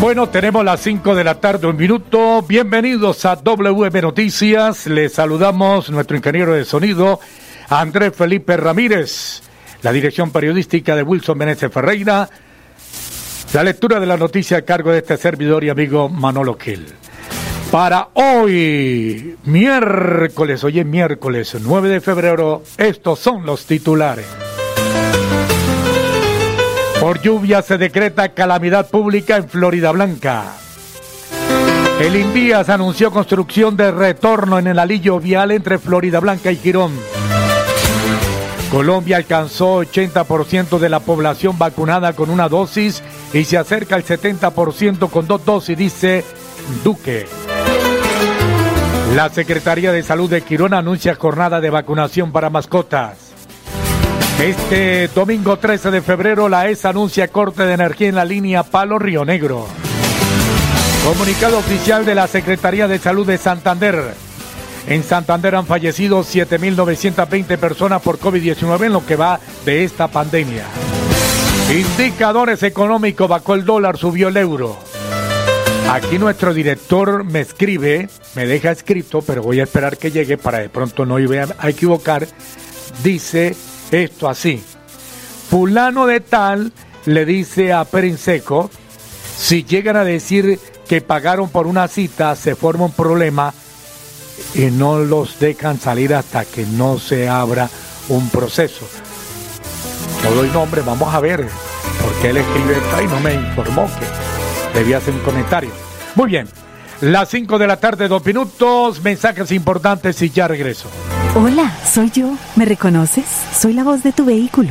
Bueno, tenemos las 5 de la tarde, un minuto. Bienvenidos a WM Noticias. Les saludamos nuestro ingeniero de sonido, Andrés Felipe Ramírez, la dirección periodística de Wilson Meneses Ferreira, la lectura de la noticia a cargo de este servidor y amigo Manolo Gil. Para hoy, miércoles, hoy es miércoles 9 de febrero, estos son los titulares. Por lluvia se decreta calamidad pública en Florida Blanca. El Invías anunció construcción de retorno en el alillo vial entre Florida Blanca y Girón. Colombia alcanzó 80% de la población vacunada con una dosis y se acerca al 70% con dos dosis, dice Duque. La Secretaría de Salud de Quirón anuncia jornada de vacunación para mascotas. Este domingo 13 de febrero la ESA anuncia corte de energía en la línea Palo Río Negro. Comunicado oficial de la Secretaría de Salud de Santander. En Santander han fallecido 7.920 personas por COVID-19 en lo que va de esta pandemia. Indicadores económicos, bajó el dólar, subió el euro. Aquí nuestro director me escribe, me deja escrito, pero voy a esperar que llegue para de pronto no ir a equivocar. Dice esto así. Fulano de tal le dice a Perenseco, si llegan a decir que pagaron por una cita, se forma un problema y no los dejan salir hasta que no se abra un proceso. No doy nombre, vamos a ver, porque él escribe esto y no me informó que debía hacer un comentario. Muy bien, las 5 de la tarde, dos minutos, mensajes importantes y ya regreso. Hola, soy yo. ¿Me reconoces? Soy la voz de tu vehículo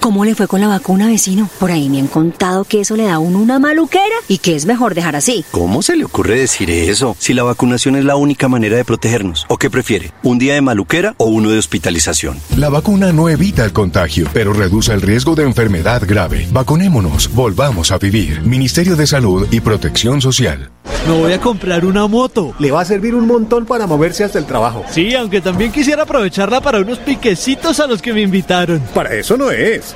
¿Cómo le fue con la vacuna, vecino? Por ahí me han contado que eso le da a uno una maluquera y que es mejor dejar así. ¿Cómo se le ocurre decir eso? Si la vacunación es la única manera de protegernos. ¿O qué prefiere? ¿Un día de maluquera o uno de hospitalización? La vacuna no evita el contagio, pero reduce el riesgo de enfermedad grave. Vacunémonos, volvamos a vivir. Ministerio de Salud y Protección Social. Me voy a comprar una moto. Le va a servir un montón para moverse hasta el trabajo. Sí, aunque también quisiera aprovecharla para unos piquecitos a los que me invitaron. Para eso no es.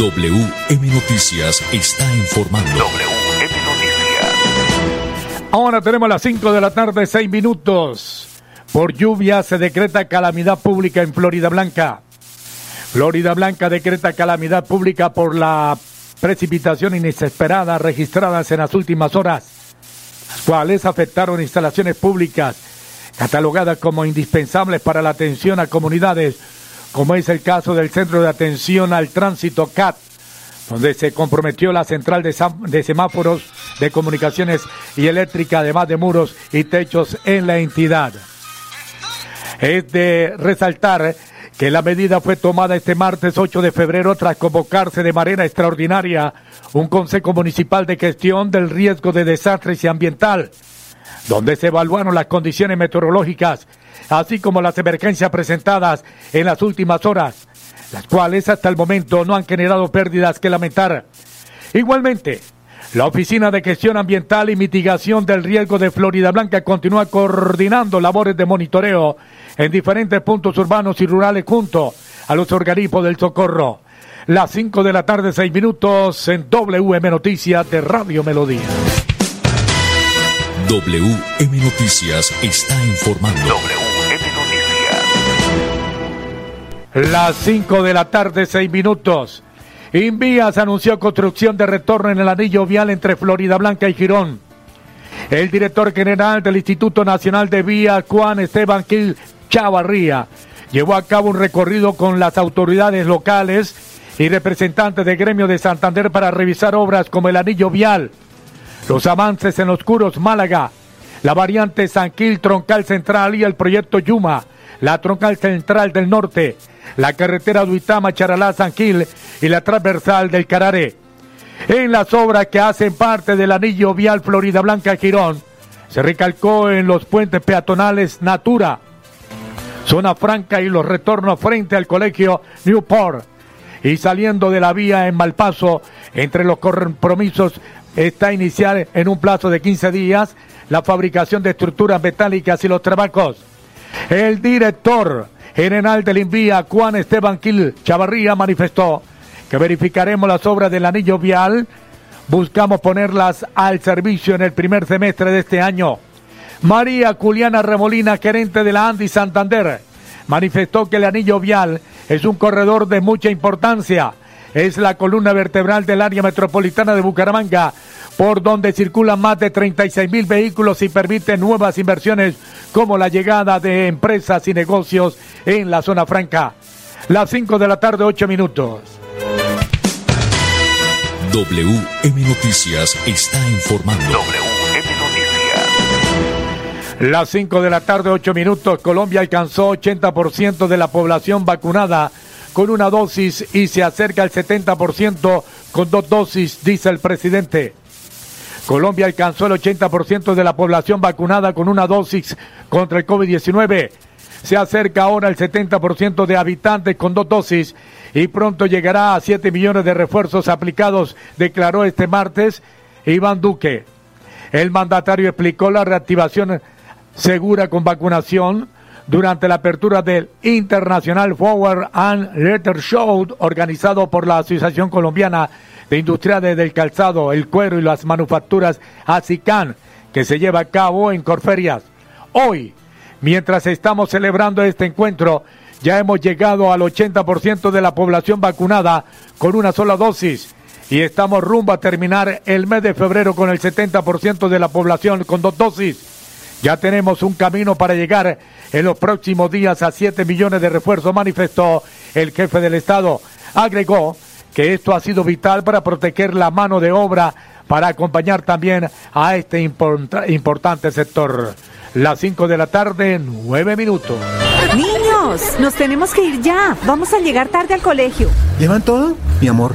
WM Noticias está informando. WM Noticias. Ahora tenemos las 5 de la tarde, 6 minutos. Por lluvia se decreta calamidad pública en Florida Blanca. Florida Blanca decreta calamidad pública por la precipitación inesperada registradas en las últimas horas, las cuales afectaron instalaciones públicas catalogadas como indispensables para la atención a comunidades, como es el caso del Centro de Atención al Tránsito CAT, donde se comprometió la central de, semáforos de comunicaciones y eléctrica, además de muros y techos en la entidad. Es de resaltar que la medida fue tomada este martes 8 de febrero tras convocarse de manera extraordinaria un Consejo Municipal de Gestión del Riesgo de Desastres y Ambiental, donde se evaluaron las condiciones meteorológicas, así como las emergencias presentadas en las últimas horas, las cuales hasta el momento no han generado pérdidas que lamentar. Igualmente, la Oficina de Gestión Ambiental y Mitigación del Riesgo de Florida Blanca continúa coordinando labores de monitoreo en diferentes puntos urbanos y rurales junto a los organismos del socorro. Las 5 de la tarde, 6 minutos en WM Noticias de Radio Melodía. WM Noticias está informando. Las 5 de la tarde, 6 minutos. Invías anunció construcción de retorno en el anillo vial entre Florida Blanca y Girón. El director general del Instituto Nacional de Vías, Juan Esteban Gil Chavarría, llevó a cabo un recorrido con las autoridades locales y representantes del gremio de Santander para revisar obras como el anillo vial, los avances en los curos Málaga, la variante Sanquil Troncal Central y el proyecto Yuma, la Troncal Central del Norte, la carretera Duitama Charalá Sanquil y la transversal del Cararé. En las obras que hacen parte del anillo vial Florida Blanca Girón, se recalcó en los puentes peatonales Natura, Zona Franca y los retornos frente al colegio Newport. Y saliendo de la vía en Malpaso, entre los compromisos está iniciar en un plazo de 15 días la fabricación de estructuras metálicas y los trabajos. El director general del Invía, Juan Esteban Gil Chavarría, manifestó que verificaremos las obras del anillo vial. Buscamos ponerlas al servicio en el primer semestre de este año. María Juliana Remolina, gerente de la Andy Santander, manifestó que el anillo vial es un corredor de mucha importancia. Es la columna vertebral del área metropolitana de Bucaramanga, por donde circulan más de 36 mil vehículos y permite nuevas inversiones como la llegada de empresas y negocios en la zona franca. Las 5 de la tarde, 8 minutos. WM Noticias está informando. WM Noticias. Las 5 de la tarde, 8 minutos. Colombia alcanzó 80% de la población vacunada con una dosis y se acerca al 70% con dos dosis, dice el presidente. Colombia alcanzó el 80% de la población vacunada con una dosis contra el COVID-19. Se acerca ahora el 70% de habitantes con dos dosis y pronto llegará a 7 millones de refuerzos aplicados, declaró este martes Iván Duque. El mandatario explicó la reactivación segura con vacunación durante la apertura del International Forward and Letter Show organizado por la Asociación Colombiana de Industriales del Calzado, el Cuero y las Manufacturas ASICAN, que se lleva a cabo en Corferias. Hoy, mientras estamos celebrando este encuentro, ya hemos llegado al 80% de la población vacunada con una sola dosis y estamos rumbo a terminar el mes de febrero con el 70% de la población con dos dosis. Ya tenemos un camino para llegar en los próximos días a 7 millones de refuerzos, manifestó el jefe del Estado. Agregó que esto ha sido vital para proteger la mano de obra, para acompañar también a este import- importante sector. Las 5 de la tarde, 9 minutos. Niños, nos tenemos que ir ya. Vamos a llegar tarde al colegio. ¿Llevan todo? Mi amor,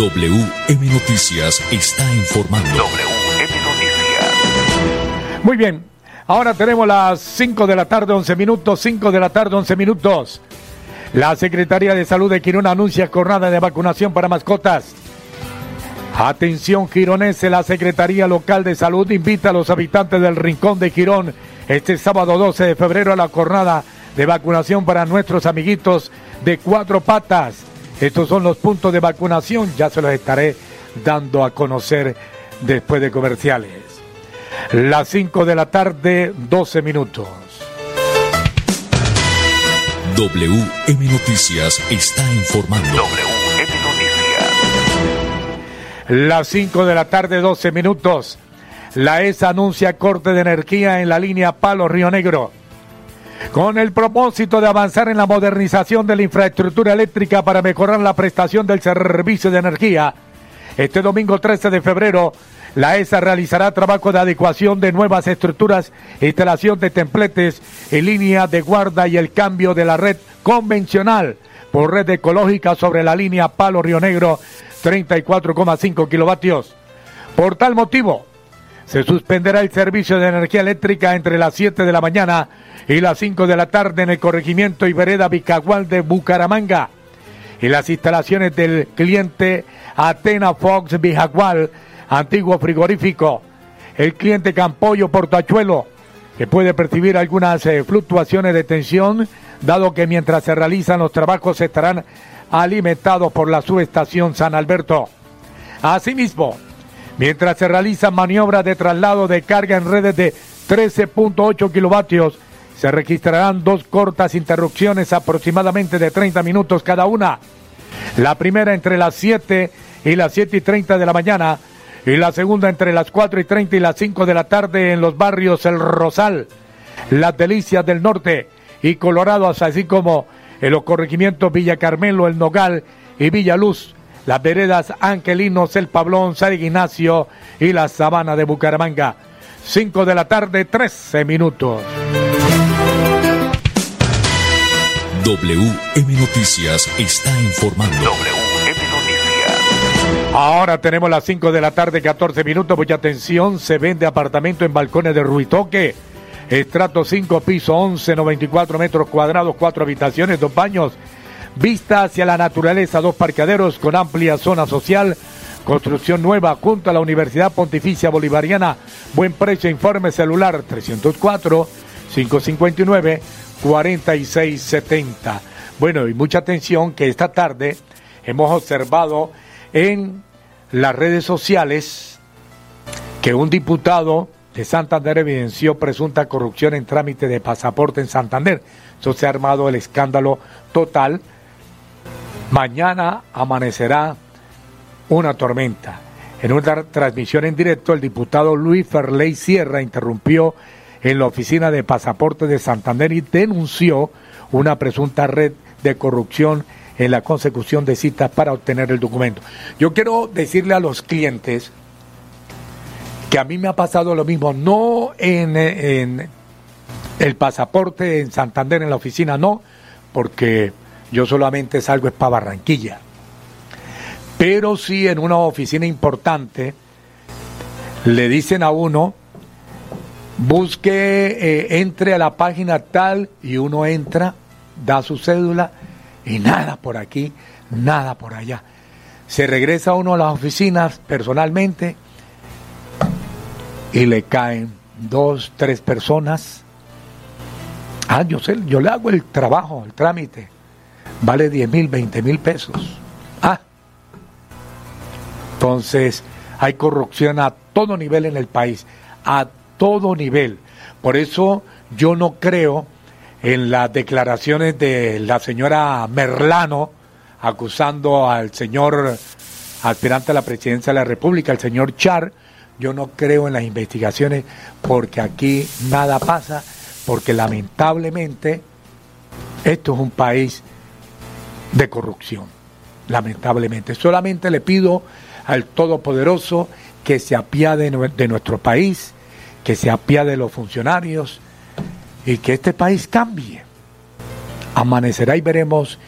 WM Noticias está informando. WM Noticias. Muy bien, ahora tenemos las 5 de la tarde, 11 minutos, 5 de la tarde, 11 minutos. La Secretaría de Salud de Quirón anuncia jornada de vacunación para mascotas. Atención gironense, la Secretaría Local de Salud invita a los habitantes del Rincón de Quirón este sábado 12 de febrero a la jornada de vacunación para nuestros amiguitos de cuatro patas. Estos son los puntos de vacunación, ya se los estaré dando a conocer después de comerciales. Las 5 de la tarde, 12 minutos. WM Noticias está informando. WM Noticias. Las 5 de la tarde, 12 minutos. La ESA anuncia corte de energía en la línea Palo Río Negro. Con el propósito de avanzar en la modernización de la infraestructura eléctrica para mejorar la prestación del servicio de energía, este domingo 13 de febrero, la ESA realizará trabajo de adecuación de nuevas estructuras, instalación de templetes en línea de guarda y el cambio de la red convencional por red ecológica sobre la línea Palo Río Negro 34,5 kilovatios. Por tal motivo, se suspenderá el servicio de energía eléctrica entre las 7 de la mañana y las 5 de la tarde en el corregimiento y vereda Bicagual de Bucaramanga. Y las instalaciones del cliente Atena Fox Bijagual, antiguo frigorífico. El cliente Campollo Portachuelo, que puede percibir algunas eh, fluctuaciones de tensión, dado que mientras se realizan los trabajos estarán alimentados por la subestación San Alberto. Asimismo, mientras se realizan maniobras de traslado de carga en redes de 13.8 kilovatios, se registrarán dos cortas interrupciones aproximadamente de 30 minutos cada una. La primera entre las 7 y las 7 y 30 de la mañana y la segunda entre las 4 y 30 y las 5 de la tarde en los barrios El Rosal, Las Delicias del Norte y Colorados, así como en los corregimientos Villa Carmelo, El Nogal y Villa Luz, las veredas Angelinos, El Pablón, San Ignacio y la Sabana de Bucaramanga. 5 de la tarde, 13 minutos. WM Noticias está informando. WM Noticias. Ahora tenemos las 5 de la tarde, 14 minutos. Mucha atención, se vende apartamento en balcones de Ruitoque. Estrato 5, piso 11, 94 metros cuadrados, 4 habitaciones, 2 baños. Vista hacia la naturaleza, dos parqueaderos con amplia zona social. Construcción nueva junto a la Universidad Pontificia Bolivariana. Buen precio, informe celular 304 559 4670. Bueno, y mucha atención que esta tarde hemos observado en las redes sociales que un diputado de Santander evidenció presunta corrupción en trámite de pasaporte en Santander. Eso se ha armado el escándalo total. Mañana amanecerá una tormenta. En una transmisión en directo, el diputado Luis Ferley Sierra interrumpió en la oficina de pasaporte de Santander y denunció una presunta red de corrupción en la consecución de citas para obtener el documento. Yo quiero decirle a los clientes que a mí me ha pasado lo mismo, no en, en El pasaporte en Santander en la oficina no, porque yo solamente salgo es para Barranquilla. Pero sí en una oficina importante le dicen a uno, busque, eh, entre a la página tal y uno entra, da su cédula y nada por aquí, nada por allá. Se regresa uno a las oficinas personalmente y le caen dos, tres personas. Ah, yo sé, yo le hago el trabajo, el trámite. Vale 10 mil, 20 mil pesos. Ah. Entonces, hay corrupción a todo nivel en el país, a todo nivel. Por eso yo no creo en las declaraciones de la señora Merlano acusando al señor aspirante a la presidencia de la República, el señor Char. Yo no creo en las investigaciones porque aquí nada pasa, porque lamentablemente esto es un país de corrupción, lamentablemente. Solamente le pido al Todopoderoso que se apiade de nuestro país, que se apiade de los funcionarios y que este país cambie. Amanecerá y veremos,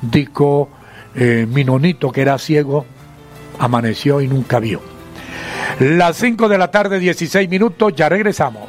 dijo eh, Minonito, que era ciego, amaneció y nunca vio. Las 5 de la tarde, 16 minutos, ya regresamos.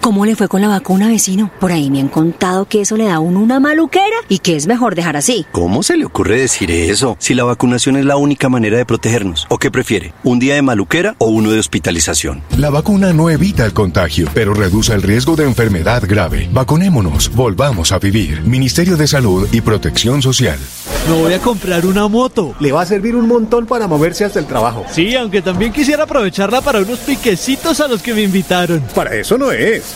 ¿Cómo le fue con la vacuna, vecino? Por ahí me han contado que eso le da a uno una maluquera y que es mejor dejar así. ¿Cómo se le ocurre decir eso? Si la vacunación es la única manera de protegernos. ¿O qué prefiere? ¿Un día de maluquera o uno de hospitalización? La vacuna no evita el contagio, pero reduce el riesgo de enfermedad grave. Vacunémonos, volvamos a vivir. Ministerio de Salud y Protección Social. Me voy a comprar una moto. Le va a servir un montón para moverse hasta el trabajo. Sí, aunque también quisiera aprovecharla para unos piquecitos a los que me invitaron. Para eso no es.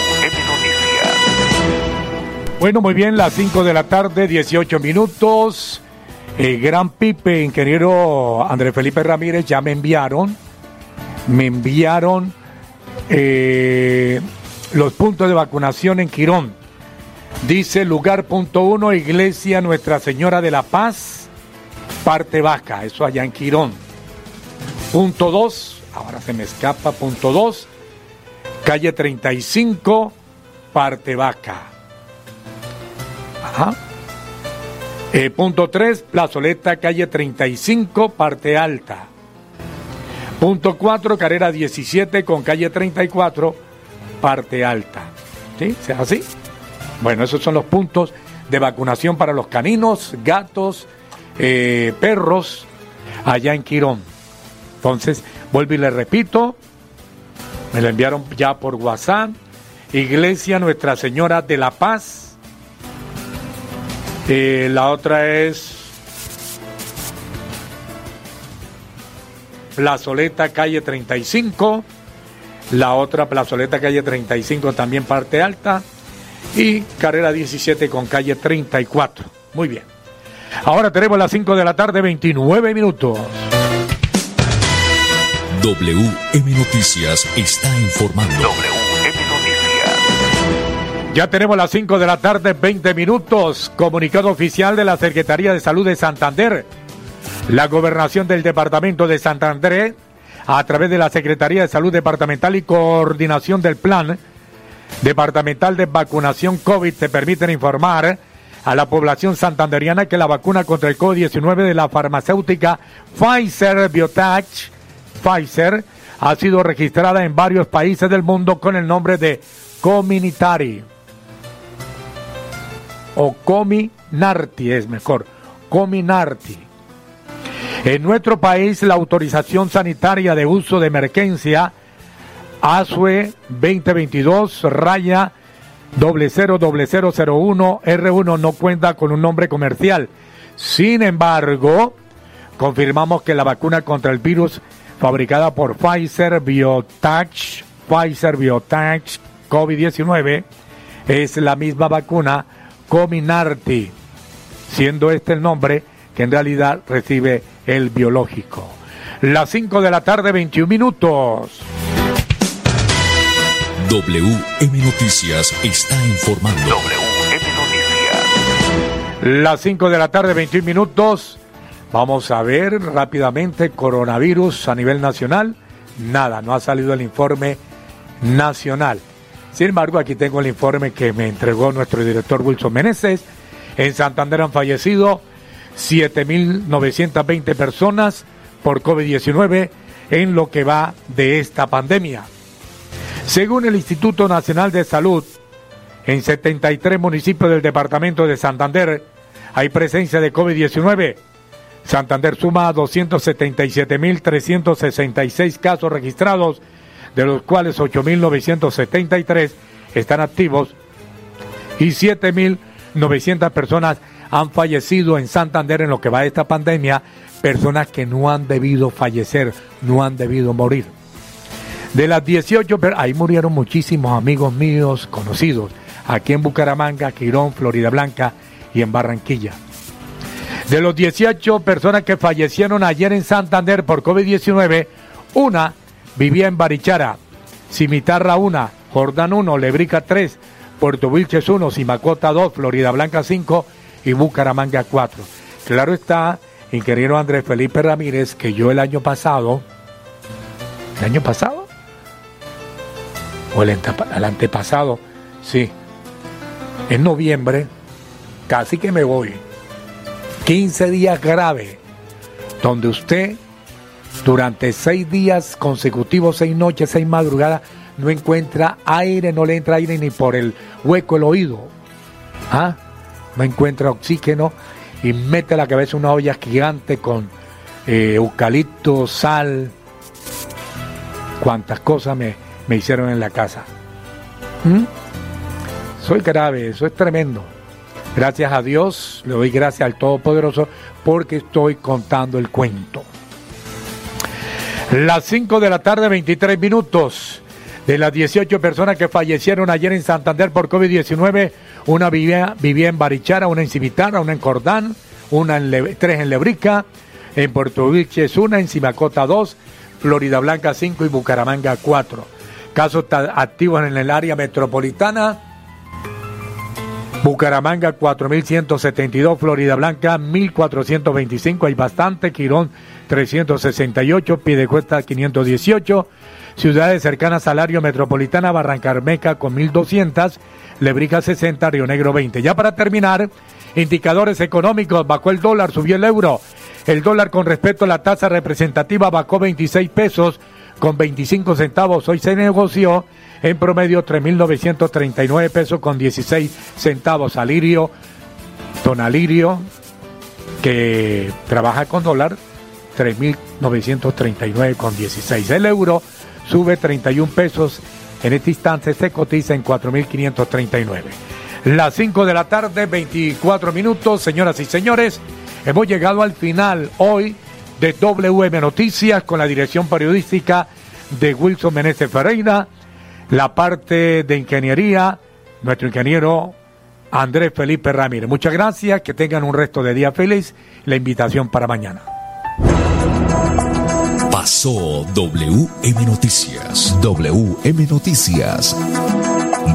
Bueno, muy bien, las 5 de la tarde, 18 minutos. El gran Pipe, ingeniero Andrés Felipe Ramírez, ya me enviaron, me enviaron eh, los puntos de vacunación en Quirón. Dice lugar punto uno, Iglesia Nuestra Señora de la Paz, parte vaca, eso allá en Quirón. Punto 2, ahora se me escapa, punto 2, calle 35, parte vaca. Ajá. Eh, punto 3, plazoleta, calle 35, parte alta. Punto 4, carrera 17 con calle 34, parte alta. ¿Sí? ¿Se hace así? Bueno, esos son los puntos de vacunación para los caninos, gatos, eh, perros, allá en Quirón. Entonces, vuelvo y le repito, me lo enviaron ya por WhatsApp, Iglesia Nuestra Señora de la Paz. La otra es Plazoleta Calle 35. La otra Plazoleta Calle 35 también parte alta. Y carrera 17 con calle 34. Muy bien. Ahora tenemos las 5 de la tarde, 29 minutos. WM Noticias está informando. Noticias. Ya tenemos las 5 de la tarde, 20 minutos. Comunicado oficial de la Secretaría de Salud de Santander. La gobernación del departamento de Santander, a través de la Secretaría de Salud Departamental y coordinación del Plan Departamental de Vacunación COVID, te permiten informar a la población santanderiana que la vacuna contra el COVID-19 de la farmacéutica Pfizer Biotech, Pfizer, ha sido registrada en varios países del mundo con el nombre de Cominitari o Cominarti es mejor, Cominarti. En nuestro país la autorización sanitaria de uso de emergencia ASUE 2022 raya 0001 R1 no cuenta con un nombre comercial. Sin embargo, confirmamos que la vacuna contra el virus fabricada por Pfizer Biotech, Pfizer Biotech COVID-19 es la misma vacuna Cominarty, siendo este el nombre que en realidad recibe el biológico. Las 5 de la tarde, 21 minutos. WM Noticias está informando. WM Noticias. Las 5 de la tarde, 21 minutos. Vamos a ver rápidamente coronavirus a nivel nacional. Nada, no ha salido el informe nacional. Sin embargo, aquí tengo el informe que me entregó nuestro director Wilson Meneses. En Santander han fallecido 7.920 personas por COVID-19 en lo que va de esta pandemia. Según el Instituto Nacional de Salud, en 73 municipios del departamento de Santander hay presencia de COVID-19. Santander suma 277.366 casos registrados de los cuales 8.973 están activos y 7.900 personas han fallecido en Santander en lo que va de esta pandemia, personas que no han debido fallecer, no han debido morir. De las 18, ahí murieron muchísimos amigos míos conocidos, aquí en Bucaramanga, Quirón, Florida Blanca y en Barranquilla. De los 18 personas que fallecieron ayer en Santander por COVID-19, una vivía en Barichara, Cimitarra 1, Jordán 1, Lebrica 3, Puerto Wilches 1, Simacota 2, Florida Blanca 5 y Bucaramanga 4. Claro está, ingeniero Andrés Felipe Ramírez, que yo el año pasado, ¿el año pasado? O el, el antepasado, sí, en noviembre, casi que me voy. 15 días grave, donde usted durante seis días consecutivos, seis noches, seis madrugadas, no encuentra aire, no le entra aire ni por el hueco el oído. ¿Ah? No encuentra oxígeno y mete la cabeza una olla gigante con eh, eucalipto, sal, cuantas cosas me, me hicieron en la casa. ¿Mm? Soy grave, eso es tremendo. Gracias a Dios, le doy gracias al Todopoderoso porque estoy contando el cuento. Las 5 de la tarde, 23 minutos. De las 18 personas que fallecieron ayer en Santander por COVID-19, una vivía, vivía en Barichara, una en Cimitarra, una en Cordán, una en tres en Lebrica, en Puerto Vilches una, en Simacota 2, Florida Blanca 5 y Bucaramanga 4. Casos activos en el área metropolitana, Bucaramanga 4.172, Florida Blanca 1.425, hay bastante, Quirón 368, Piedecuesta 518, ciudades cercanas al área metropolitana, Barrancarmeca con 1.200, Lebrija 60, Río Negro 20. Ya para terminar, indicadores económicos, bajó el dólar, subió el euro, el dólar con respecto a la tasa representativa bajó 26 pesos con 25 centavos, hoy se negoció en promedio 3.939 pesos con 16 centavos. Alirio, don Alirio, que trabaja con dólar, 3.939 con 16. El euro sube 31 pesos, en este instante se cotiza en 4.539. Las 5 de la tarde, 24 minutos, señoras y señores, hemos llegado al final hoy de WM Noticias con la dirección periodística de Wilson Meneses Ferreira la parte de ingeniería, nuestro ingeniero Andrés Felipe Ramírez. Muchas gracias, que tengan un resto de día feliz. La invitación para mañana. Pasó WM Noticias. WM Noticias.